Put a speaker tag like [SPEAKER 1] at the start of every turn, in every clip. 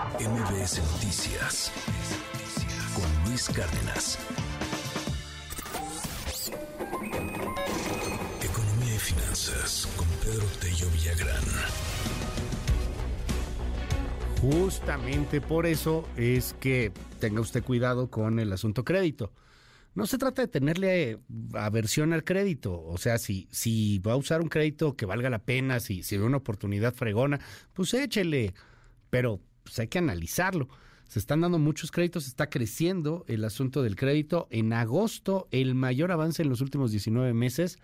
[SPEAKER 1] MBS Noticias con Luis Cárdenas. Economía y finanzas con Pedro Tello Villagrán.
[SPEAKER 2] Justamente por eso es que tenga usted cuidado con el asunto crédito. No se trata de tenerle aversión al crédito, o sea, si, si va a usar un crédito que valga la pena, si, si ve una oportunidad fregona, pues échele, pero pues hay que analizarlo. Se están dando muchos créditos, está creciendo el asunto del crédito. En agosto, el mayor avance en los últimos 19 meses,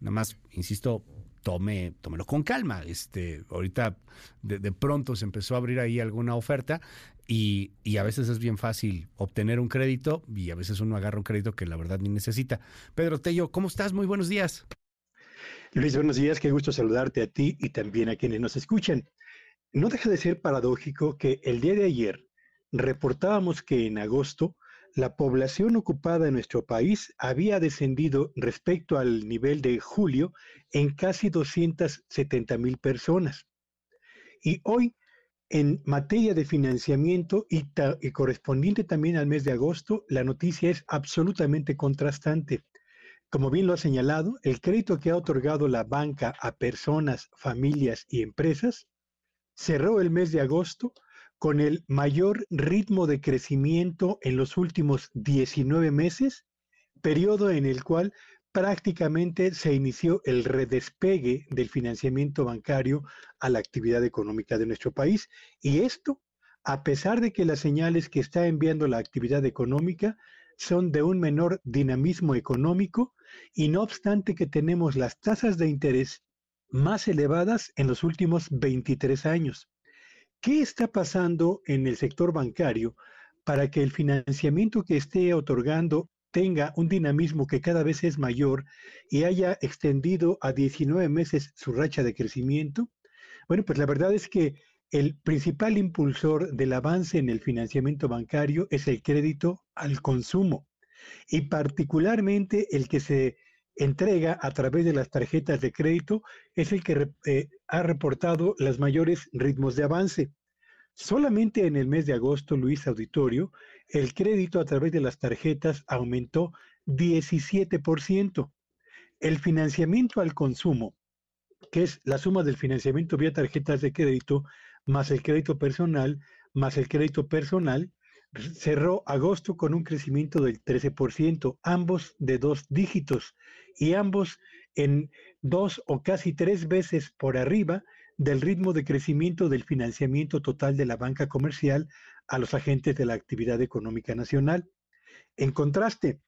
[SPEAKER 2] nada más, insisto, tome, tómelo con calma. Este, ahorita de, de, pronto se empezó a abrir ahí alguna oferta y, y, a veces es bien fácil obtener un crédito y a veces uno agarra un crédito que la verdad ni necesita. Pedro Tello, ¿cómo estás? Muy buenos días.
[SPEAKER 3] Luis, buenos días. Qué gusto saludarte a ti y también a quienes nos escuchan. No deja de ser paradójico que el día de ayer reportábamos que en agosto la población ocupada en nuestro país había descendido respecto al nivel de julio en casi 270 mil personas. Y hoy, en materia de financiamiento y, y, correspondiente también al mes de agosto, la noticia es absolutamente contrastante. Como bien lo ha señalado, el crédito que ha otorgado la banca a personas, familias y empresas cerró el mes de agosto con el mayor ritmo de crecimiento en los últimos 19 meses, periodo en el cual prácticamente se inició el redespegue del financiamiento bancario a la actividad económica de nuestro país. Y esto, a pesar de que las señales que está enviando la actividad económica son de un menor dinamismo económico y no obstante que tenemos las tasas de interés más elevadas en los últimos 23 años. ¿Qué está pasando en el sector bancario para que el financiamiento que esté otorgando tenga un dinamismo que cada vez es mayor y haya extendido a 19 meses su racha de crecimiento? Bueno, pues la verdad es que el principal impulsor del avance en el financiamiento bancario es el crédito al consumo y particularmente el que se entrega a través de las tarjetas de crédito es el que eh, ha reportado los mayores ritmos de avance. Solamente en el mes de agosto, Luis Auditorio, el crédito a través de las tarjetas aumentó 17%. El financiamiento al consumo, que es la suma del financiamiento vía tarjetas de crédito, más el crédito personal, más el crédito personal, cerró agosto con un crecimiento del 13%, ambos de dos dígitos y ambos en dos o casi tres veces por arriba del ritmo de crecimiento del financiamiento total de la banca comercial a los agentes de la actividad económica nacional. En contraste,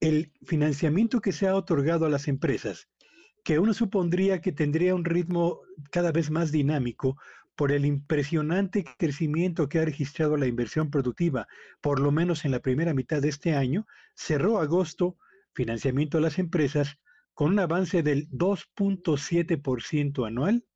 [SPEAKER 3] el financiamiento que se ha otorgado a las empresas, que uno supondría que tendría un ritmo cada vez más dinámico por el impresionante crecimiento que ha registrado la inversión productiva, por lo menos en la primera mitad de este año, cerró agosto financiamiento a las empresas con un avance del 2.7% anual,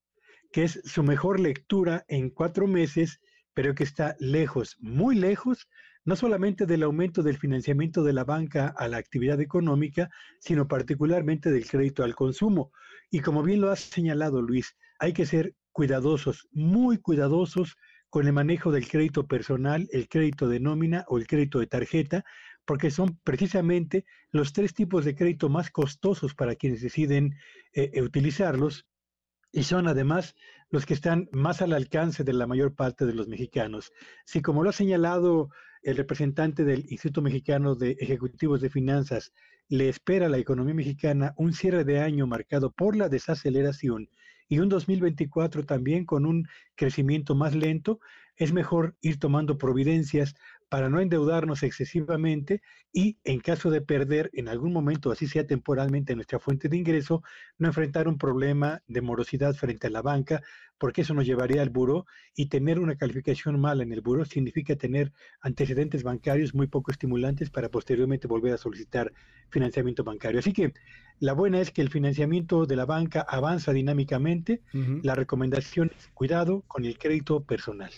[SPEAKER 3] que es su mejor lectura en cuatro meses, pero que está lejos, muy lejos, no solamente del aumento del financiamiento de la banca a la actividad económica, sino particularmente del crédito al consumo. Y como bien lo has señalado, Luis, hay que ser cuidadosos, muy cuidadosos con el manejo del crédito personal, el crédito de nómina o el crédito de tarjeta, porque son precisamente los tres tipos de crédito más costosos para quienes deciden eh, eh, utilizarlos y son además los que están más al alcance de la mayor parte de los mexicanos. Si como lo ha señalado el representante del Instituto Mexicano de Ejecutivos de Finanzas, le espera a la economía mexicana un cierre de año marcado por la desaceleración y un 2024 también con un crecimiento más lento, es mejor ir tomando providencias para no endeudarnos excesivamente y en caso de perder en algún momento, así sea temporalmente, nuestra fuente de ingreso, no enfrentar un problema de morosidad frente a la banca, porque eso nos llevaría al buro y tener una calificación mala en el buro significa tener antecedentes bancarios muy poco estimulantes para posteriormente volver a solicitar financiamiento bancario. Así que la buena es que el financiamiento de la banca avanza dinámicamente. La recomendación es cuidado con el crédito personal.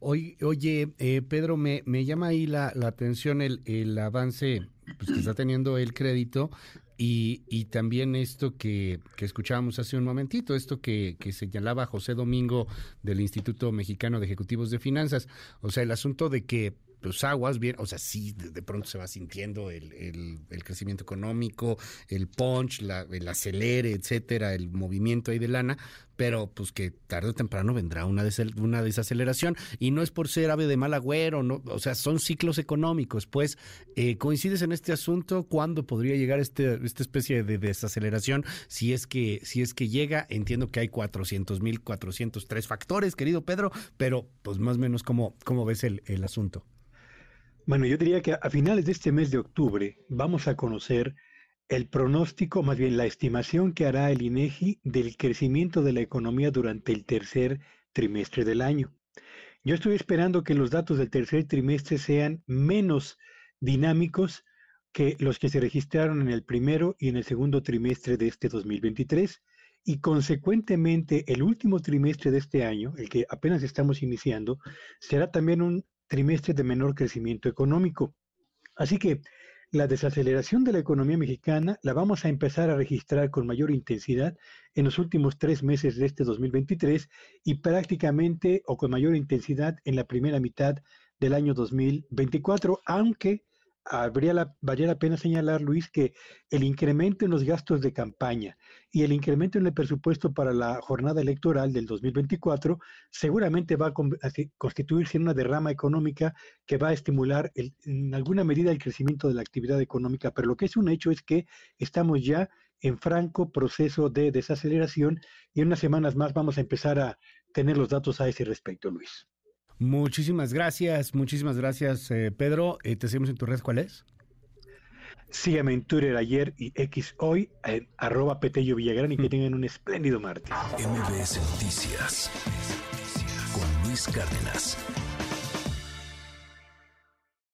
[SPEAKER 2] Oye, oye eh, Pedro, me, me, llama ahí la, la atención el, el avance pues, que está teniendo el crédito y, también esto que, que, escuchábamos hace un momentito, esto que, que, señalaba José Domingo del Instituto Mexicano de Ejecutivos de Finanzas, o sea, el asunto de que los aguas, bien, o sea, sí, de, pronto se va sintiendo el, el, crecimiento económico, el punch, la, el acelere, etcétera, el movimiento ahí de lana, pero pues que tarde o temprano vendrá una, una desaceleración y no es por ser ave de mal agüero, no, o sea, son ciclos económicos. Pues, eh, ¿coincides en este asunto? ¿Cuándo podría llegar este, esta especie de desaceleración? Si es que, si es que llega, entiendo que hay 400 mil, 403 factores, querido Pedro, pero pues más o menos, ¿cómo, cómo ves el, el asunto?
[SPEAKER 3] Bueno, yo diría que a finales de este mes de octubre vamos a conocer el pronóstico, más bien la estimación que hará el INEGI del crecimiento de la economía durante el tercer trimestre del año. Yo estoy esperando que los datos del tercer trimestre sean menos dinámicos que los que se registraron en el primero y en el segundo trimestre de este 2023 y consecuentemente el último trimestre de este año, el que apenas estamos iniciando, será también un trimestre de menor crecimiento económico. Así que la desaceleración de la economía mexicana la vamos a empezar a registrar con mayor intensidad en los últimos tres meses de este 2023 y prácticamente o con mayor intensidad en la primera mitad del año 2024, aunque habría la, valía la pena señalar, Luis, que el incremento en los gastos de campaña y el incremento en el presupuesto para la jornada electoral del 2024 seguramente va a constituirse en una derrama económica que va a estimular en alguna medida el crecimiento de la actividad económica. Pero lo que es un hecho es que estamos ya en franco proceso de desaceleración y en unas semanas más vamos a empezar a tener los datos a ese respecto, Luis.
[SPEAKER 2] Muchísimas gracias, muchísimas gracias, eh, Pedro. Eh, te seguimos en tu red, ¿cuál es?
[SPEAKER 3] Sígueme en Twitter ayer y X hoy, en arroba Petello Villagrán y que mm. tengan un espléndido martes.
[SPEAKER 1] MBS Noticias con Luis Cárdenas.